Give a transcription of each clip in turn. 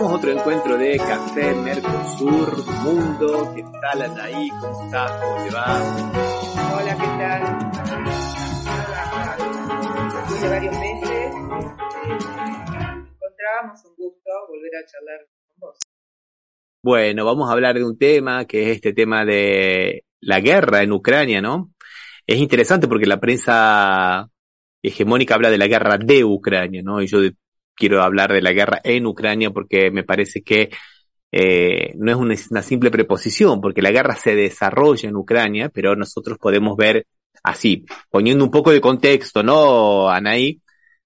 Comenzamos otro encuentro de Café Mercosur Mundo. ¿Qué tal Anaí? ¿Cómo estás? ¿Cómo te va? Hola, ¿qué tal? Después de varios meses, eh, encontrábamos un gusto volver a charlar con vos. Bueno, vamos a hablar de un tema que es este tema de la guerra en Ucrania, ¿no? Es interesante porque la prensa hegemónica habla de la guerra de Ucrania, ¿no? Y yo quiero hablar de la guerra en Ucrania porque me parece que eh, no es una, simple preposición, porque la guerra se desarrolla en Ucrania, pero nosotros podemos ver así, poniendo un poco de contexto, ¿no, Anaí?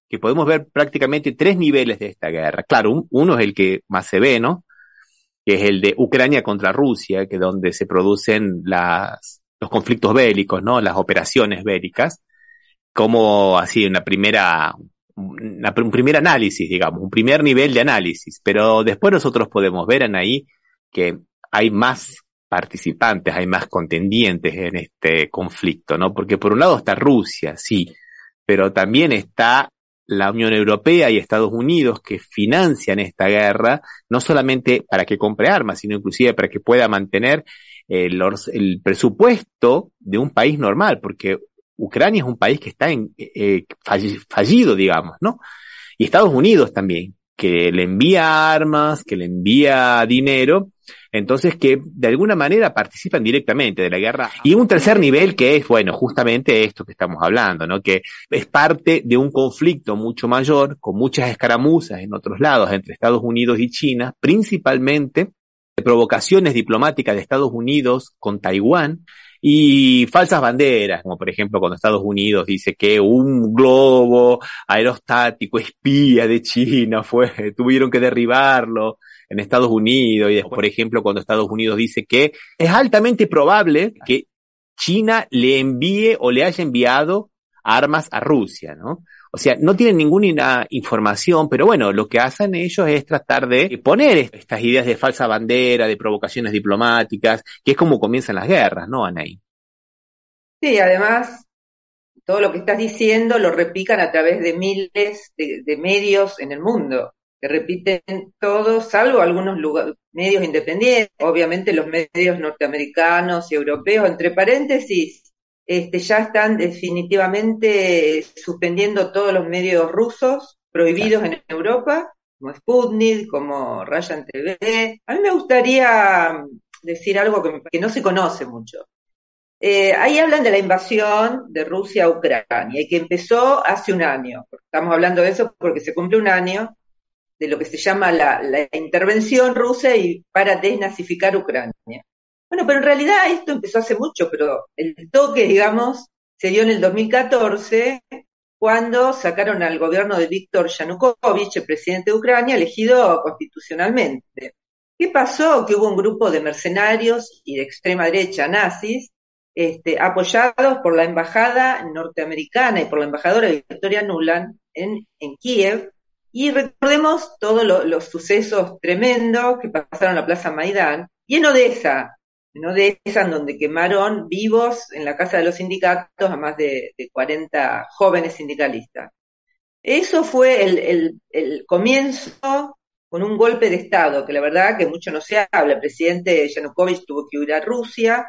Que podemos ver prácticamente tres niveles de esta guerra. Claro, un, uno es el que más se ve, ¿no? Que es el de Ucrania contra Rusia, que es donde se producen las, los conflictos bélicos, ¿no? Las operaciones bélicas, como así una primera, un primer análisis, digamos, un primer nivel de análisis, pero después nosotros podemos ver ahí que hay más participantes, hay más contendientes en este conflicto, ¿no? Porque por un lado está Rusia, sí, pero también está la Unión Europea y Estados Unidos que financian esta guerra, no solamente para que compre armas, sino inclusive para que pueda mantener el, el presupuesto de un país normal, porque Ucrania es un país que está en, eh, fallido, digamos, ¿no? Y Estados Unidos también, que le envía armas, que le envía dinero, entonces que de alguna manera participan directamente de la guerra. Y un tercer nivel que es, bueno, justamente esto que estamos hablando, ¿no? Que es parte de un conflicto mucho mayor, con muchas escaramuzas en otros lados entre Estados Unidos y China, principalmente provocaciones diplomáticas de Estados Unidos con Taiwán, y falsas banderas, como por ejemplo cuando Estados Unidos dice que un globo aerostático espía de China fue, tuvieron que derribarlo en Estados Unidos, y después, por ejemplo, cuando Estados Unidos dice que es altamente probable que China le envíe o le haya enviado armas a Rusia, ¿no? O sea, no tienen ninguna información, pero bueno, lo que hacen ellos es tratar de poner estas ideas de falsa bandera, de provocaciones diplomáticas, que es como comienzan las guerras, ¿no, Anaí? Sí, además, todo lo que estás diciendo lo repican a través de miles de, medios en el mundo, que repiten todos, salvo algunos medios independientes, obviamente los medios norteamericanos y europeos, entre paréntesis, este, ya están definitivamente suspendiendo todos los medios rusos prohibidos en Europa, como Sputnik, como Rayan TV. A mí me gustaría decir algo que, no se conoce mucho. Eh, ahí hablan de la invasión de Rusia a Ucrania y que empezó hace un año. Estamos hablando de eso porque se cumple un año de lo que se llama la, la intervención rusa y para desnazificar Ucrania. Bueno, pero en realidad esto empezó hace mucho, pero el toque, digamos, se dio en el 2014 cuando sacaron al gobierno de Víctor Yanukovych, el presidente de Ucrania, elegido constitucionalmente. ¿Qué pasó? Que hubo un grupo de mercenarios y de extrema derecha nazis, este, apoyados por la embajada norteamericana y por la embajadora Victoria Nuland en, en Kiev, y recordemos todos los sucesos tremendos que pasaron en la Plaza Maidán, y en Odessa, no de esa en donde quemaron vivos en la casa de los sindicatos a más de, 40 jóvenes sindicalistas. Eso fue el, comienzo con un golpe de Estado, que la verdad que mucho no se habla. El presidente Yanukovych tuvo que huir a Rusia,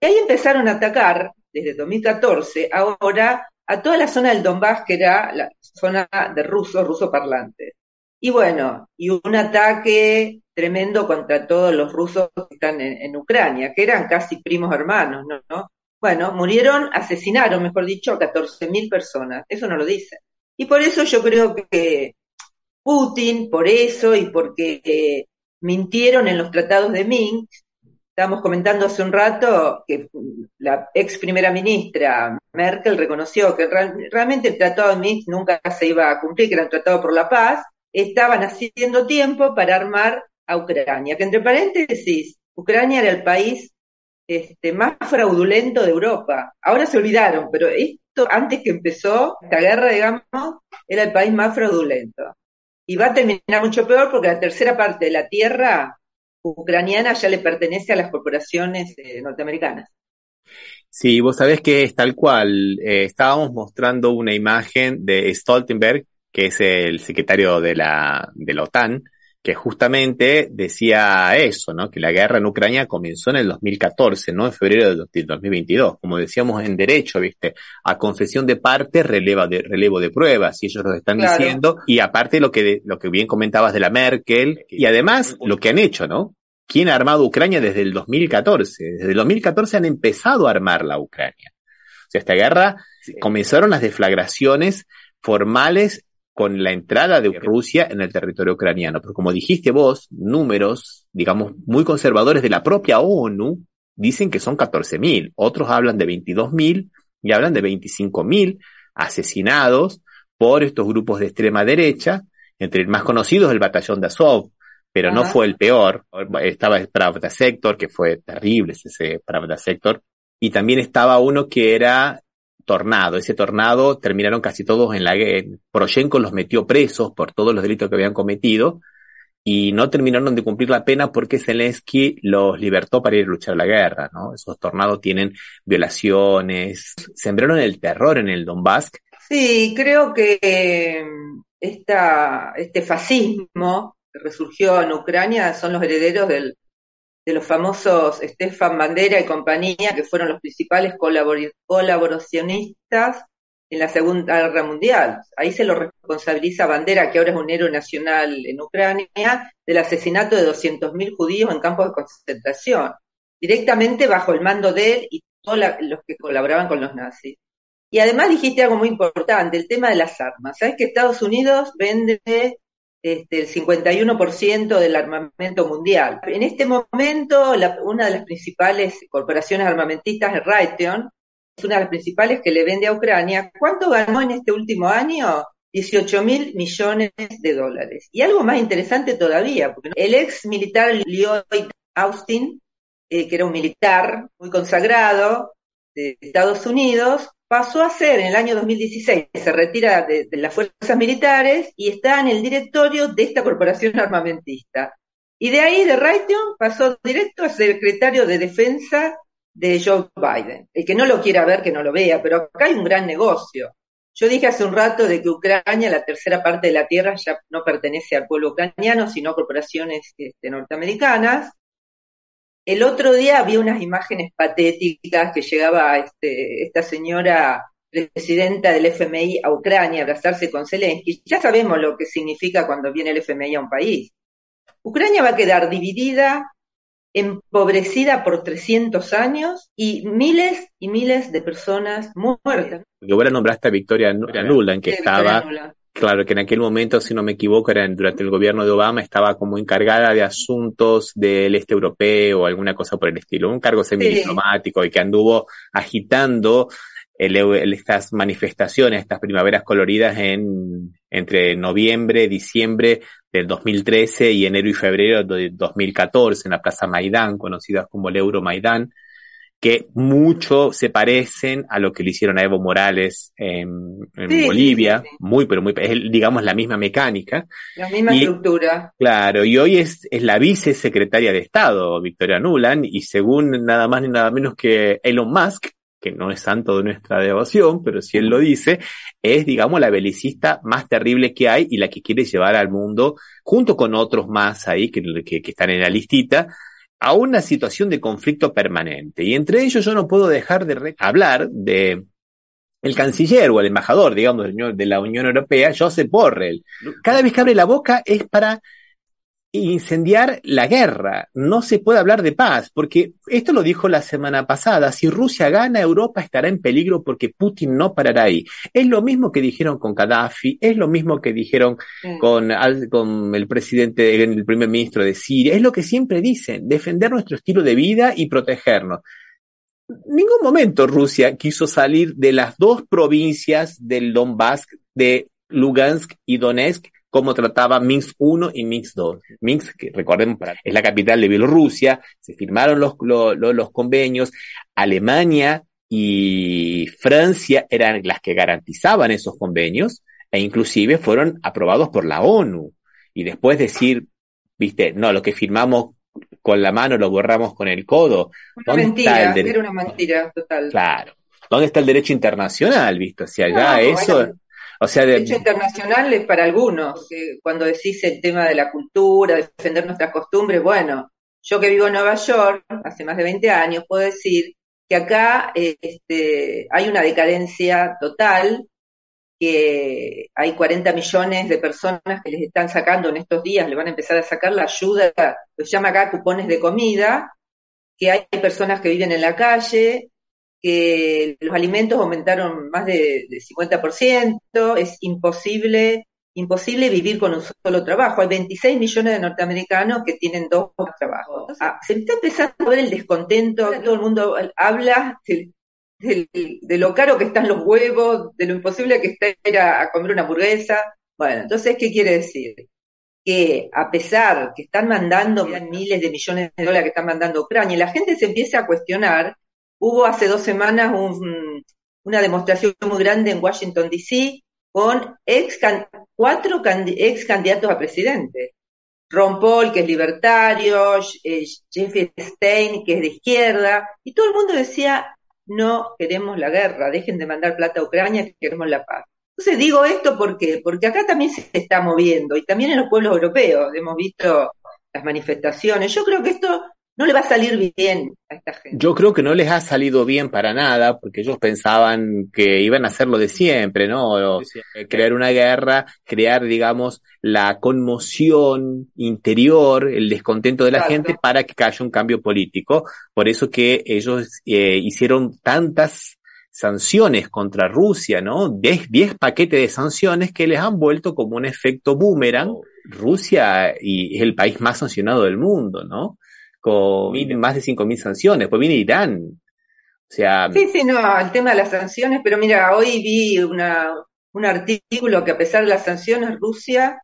y ahí empezaron a atacar, desde 2014, ahora a toda la zona del Donbass, que era la zona de rusos, ruso parlantes. Y bueno, y un ataque tremendo contra todos los rusos que están en, Ucrania, que eran casi primos hermanos, ¿no? Bueno, murieron, asesinaron, mejor dicho, a 14.000 personas. Eso no lo dicen. Y por eso yo creo que Putin, por eso y porque eh, mintieron en los tratados de Minsk, estábamos comentando hace un rato que la ex primera ministra Merkel reconoció que realmente el tratado de Minsk nunca se iba a cumplir, que era un tratado por la paz, estaban haciendo tiempo para armar a Ucrania, que entre paréntesis, Ucrania era el país este, más fraudulento de Europa. Ahora se olvidaron, pero esto antes que empezó esta guerra, digamos, era el país más fraudulento. Y va a terminar mucho peor porque la tercera parte de la tierra ucraniana ya le pertenece a las corporaciones eh, norteamericanas. Sí, vos sabés que es tal cual. Eh, estábamos mostrando una imagen de Stoltenberg, que es el secretario de la, de la OTAN, que justamente decía eso, ¿no? Que la guerra en Ucrania comenzó en el 2014, no en febrero del 2022. Como decíamos en derecho, ¿viste? A confesión de parte, releva de, relevo de pruebas, y ellos lo están diciendo. Y aparte lo que, lo que bien comentabas de la Merkel, y además lo que han hecho, ¿no? ¿Quién ha armado Ucrania desde el 2014? Desde el 2014 han empezado a armar la Ucrania. O sea, esta guerra comenzaron las deflagraciones formales con la entrada de Rusia en el territorio ucraniano. Pero como dijiste vos, números, digamos, muy conservadores de la propia ONU dicen que son 14.000. Otros hablan de 22.000 y hablan de 25.000 asesinados por estos grupos de extrema derecha. Entre el más conocidos el batallón de Azov, pero no fue el peor. Estaba el Pravda Sector, que fue terrible ese Pravda Sector. Y también estaba uno que era tornado. Ese tornado terminaron casi todos en la guerra. Poroshenko los metió presos por todos los delitos que habían cometido y no terminaron de cumplir la pena porque Zelensky los libertó para ir a luchar la guerra, ¿no? Esos tornados tienen violaciones, sembraron el terror en el Donbass. Sí, creo que em, esta, este fascismo que resurgió en Ucrania son los herederos del, de los famosos Stefan Bandera y compañía, que fueron los principales colaboracionistas en la Segunda Guerra Mundial. Ahí se lo responsabiliza Bandera, que ahora es un héroe nacional en Ucrania, del asesinato de 200.000 judíos en campos de concentración, directamente bajo el mando de él y todos los que colaboraban con los nazis. Y además dijiste algo muy importante, el tema de las armas. ¿Sabes que Estados Unidos vende este, el 51% del armamento mundial. En este momento, una de las principales corporaciones armamentistas es Raytheon, es una de las principales que le vende a Ucrania. ¿Cuánto ganó en este último año? 18 mil millones de dólares. Y algo más interesante todavía, porque el ex militar Lloyd Austin, eh, que era un militar muy consagrado de Estados Unidos, pasó a ser en el año 2016, se retira de, las fuerzas militares y está en el directorio de esta corporación armamentista. Y de ahí, de Raytheon, pasó directo a secretario de defensa de Joe Biden. El que no lo quiera ver, que no lo vea, pero acá hay un gran negocio. Yo dije hace un rato de que Ucrania, la tercera parte de la tierra, ya no pertenece al pueblo ucraniano, sino a corporaciones este, norteamericanas. El otro día había unas imágenes patéticas que llegaba este, esta señora presidenta del FMI a Ucrania a abrazarse con Zelensky. Ya sabemos lo que significa cuando viene el FMI a un país. Ucrania va a quedar dividida, empobrecida por 300 años y miles y miles de personas muertas. Yo voy a nombrar a Victoria Nuland, que estaba Claro, que en aquel momento, si no me equivoco, era durante el gobierno de Obama, estaba como encargada de asuntos del este europeo o alguna cosa por el estilo, un cargo semidiplomático y que anduvo agitando estas manifestaciones, estas primaveras coloridas en entre noviembre, diciembre del 2013 y enero y febrero de 2014 en la Plaza Maidán, conocidas como el Euromaidán, que mucho se parecen a lo que le hicieron a Evo Morales en, Bolivia, muy, pero muy, es digamos la misma mecánica. La misma estructura. Claro, y hoy es, es la vicesecretaria de Estado, Victoria Nuland, y según nada más ni nada menos que Elon Musk, que no es santo de nuestra devoción, pero si él lo dice, es, digamos, la belicista más terrible que hay y la que quiere llevar al mundo, junto con otros más ahí que, que, que están en la listita, a una situación de conflicto permanente. Y entre ellos yo no puedo dejar de hablar de el canciller o el embajador, digamos, de la Unión Europea, Josep Borrell. Cada vez que abre la boca es para incendiar la guerra. No se puede hablar de paz, porque esto lo dijo la semana pasada. Si Rusia gana, Europa estará en peligro porque Putin no parará ahí. Es lo mismo que dijeron con Gaddafi, es lo mismo que dijeron con, con el presidente, el primer ministro de Siria. Es lo que siempre dicen, defender nuestro estilo de vida y protegernos. Ningún momento Rusia quiso salir de las dos provincias del Donbass, de Lugansk y Donetsk, cómo trataba Minsk I y Minsk II. Minsk, que recordemos, es la capital de Bielorrusia, se firmaron los, los, convenios, Alemania y Francia eran las que garantizaban esos convenios e inclusive fueron aprobados por la ONU. Y después decir, viste, no, lo que firmamos con la mano lo borramos con el codo. Una mentira, era una mentira total. Claro. ¿Dónde está el derecho internacional, visto? Si allá eso... O sea, de... hecho internacional es para algunos, cuando decís el tema de la cultura, defender nuestras costumbres, bueno, yo que vivo en Nueva York hace más de 20 años, puedo decir que acá este, hay una decadencia total, que hay 40 millones de personas que les están sacando en estos días, le van a empezar a sacar la ayuda, lo llama acá cupones de comida, que hay personas que viven en la calle, que los alimentos aumentaron más de, de 50%, es imposible imposible vivir con un solo trabajo. Hay 26 millones de norteamericanos que tienen dos trabajos. Ah, se está empezando a ver el descontento, todo el mundo habla de, lo caro que están los huevos, de lo imposible que está ir a, comer una hamburguesa. Bueno, entonces, ¿qué quiere decir? Que a pesar que están mandando miles de millones de dólares que están mandando Ucrania, la gente se empieza a cuestionar, hubo hace dos semanas una demostración muy grande en Washington, D.C., con ex, cuatro ex candidatos a presidente. Ron Paul, que es libertario, eh, Jeffrey Stein, que es de izquierda, y todo el mundo decía, no queremos la guerra, dejen de mandar plata a Ucrania, queremos la paz. Entonces digo esto porque, porque acá también se está moviendo, y también en los pueblos europeos hemos visto las manifestaciones. Yo creo que esto no le va a salir bien a esta gente. Yo creo que no les ha salido bien para nada, porque ellos pensaban que iban a hacer lo de siempre, ¿no? crear una guerra, crear, digamos, la conmoción interior, el descontento de la gente para que haya un cambio político. Por eso que ellos eh, hicieron tantas sanciones contra Rusia, ¿no? Diez, paquetes de sanciones que les han vuelto como un efecto boomerang. Oh. Rusia y es el país más sancionado del mundo, ¿no? Con más de 5.000 sanciones, pues viene Irán. O sea, sí, sí, no, el tema de las sanciones, pero mira, hoy vi una, un artículo que a pesar de las sanciones, Rusia,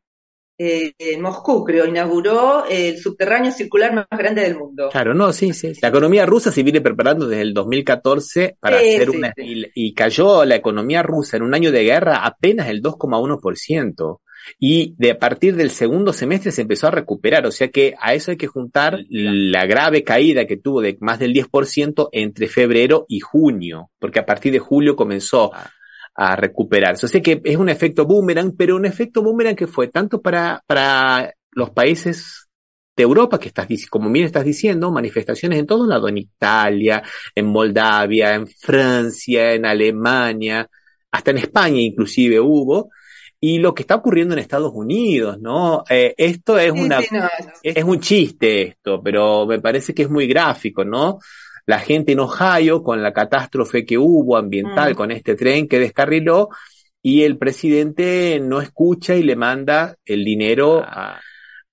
eh, en Moscú, creo, inauguró el subterráneo circular más grande del mundo. Claro, no, sí, sí. La economía rusa se viene preparando desde el 2014 para hacer una... Y, y, cayó la economía rusa en un año de guerra apenas el 2,1% y de a partir del segundo semestre se empezó a recuperar, o sea que a eso hay que juntar la grave caída que tuvo de más del 10% entre febrero y junio, porque a partir de julio comenzó a recuperarse. O sea que es un efecto boomerang, pero un efecto boomerang que fue tanto para, para los países de Europa, que estás, como bien estás diciendo, manifestaciones en todo lado, en Italia, en Moldavia, en Francia, en Alemania, hasta en España inclusive hubo, y lo que está ocurriendo en Estados Unidos, ¿no? Eh, esto es una, Es, un chiste esto, pero me parece que es muy gráfico, ¿no? La gente en Ohio con la catástrofe que hubo ambiental mm. con este tren que descarriló y el presidente no escucha y le manda el dinero a,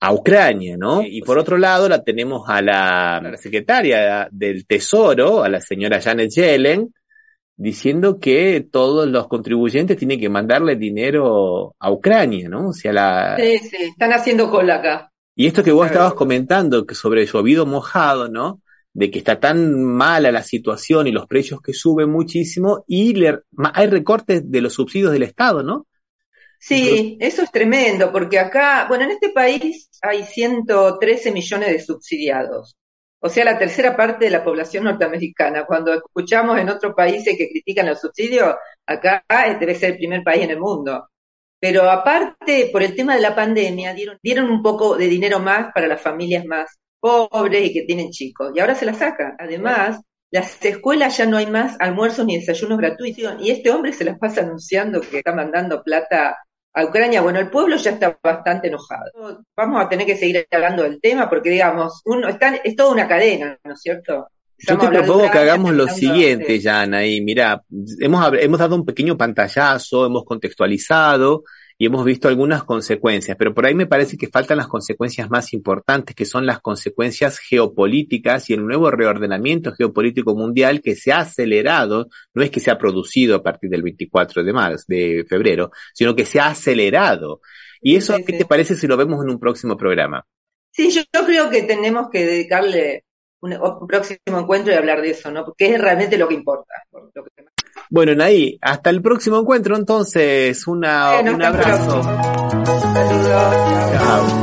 a Ucrania, ¿no? Y por otro lado la tenemos a la, a la secretaria del Tesoro, a la señora Janet Yellen, diciendo que todos los contribuyentes tienen que mandarle dinero a Ucrania, ¿no? O sea, la... Sí, sí, están haciendo cola acá. Y esto que vos estabas comentando, que sobre llovido mojado, ¿no? De que está tan mala la situación y los precios que suben muchísimo y hay recortes de los subsidios del Estado, ¿no? Sí, eso es tremendo, porque acá, bueno, en este país hay 113 millones de subsidiados o sea, la tercera parte de la población norteamericana. Cuando escuchamos en otros países que critican los subsidios, acá debe ser el primer país en el mundo. Pero aparte, por el tema de la pandemia, dieron, dieron un poco de dinero más para las familias más pobres y que tienen chicos. Y ahora se la sacan. Además, las escuelas ya no hay más almuerzos ni desayunos gratuitos. Y este hombre se las pasa anunciando que está mandando plata a Ucrania, bueno, el pueblo ya está bastante enojado. Vamos a tener que seguir hablando del tema porque, digamos, uno está, es toda una cadena, ¿no es cierto? Yo te propongo que hagamos lo siguiente, Jan, y mira, hemos, hemos dado un pequeño pantallazo, hemos contextualizado, y hemos visto algunas consecuencias, pero por ahí me parece que faltan las consecuencias más importantes, que son las consecuencias geopolíticas y el nuevo reordenamiento geopolítico mundial que se ha acelerado, no es que se ha producido a partir del 24 de marzo, de febrero, sino que se ha acelerado. Y eso, ¿qué te parece si lo vemos en un próximo programa? Sí, yo, creo que tenemos que dedicarle un, próximo encuentro y hablar de eso, ¿no? Porque es realmente lo que importa. Lo que bueno, Naí, hasta el próximo encuentro entonces. Una, un abrazo. Saludos. Chao.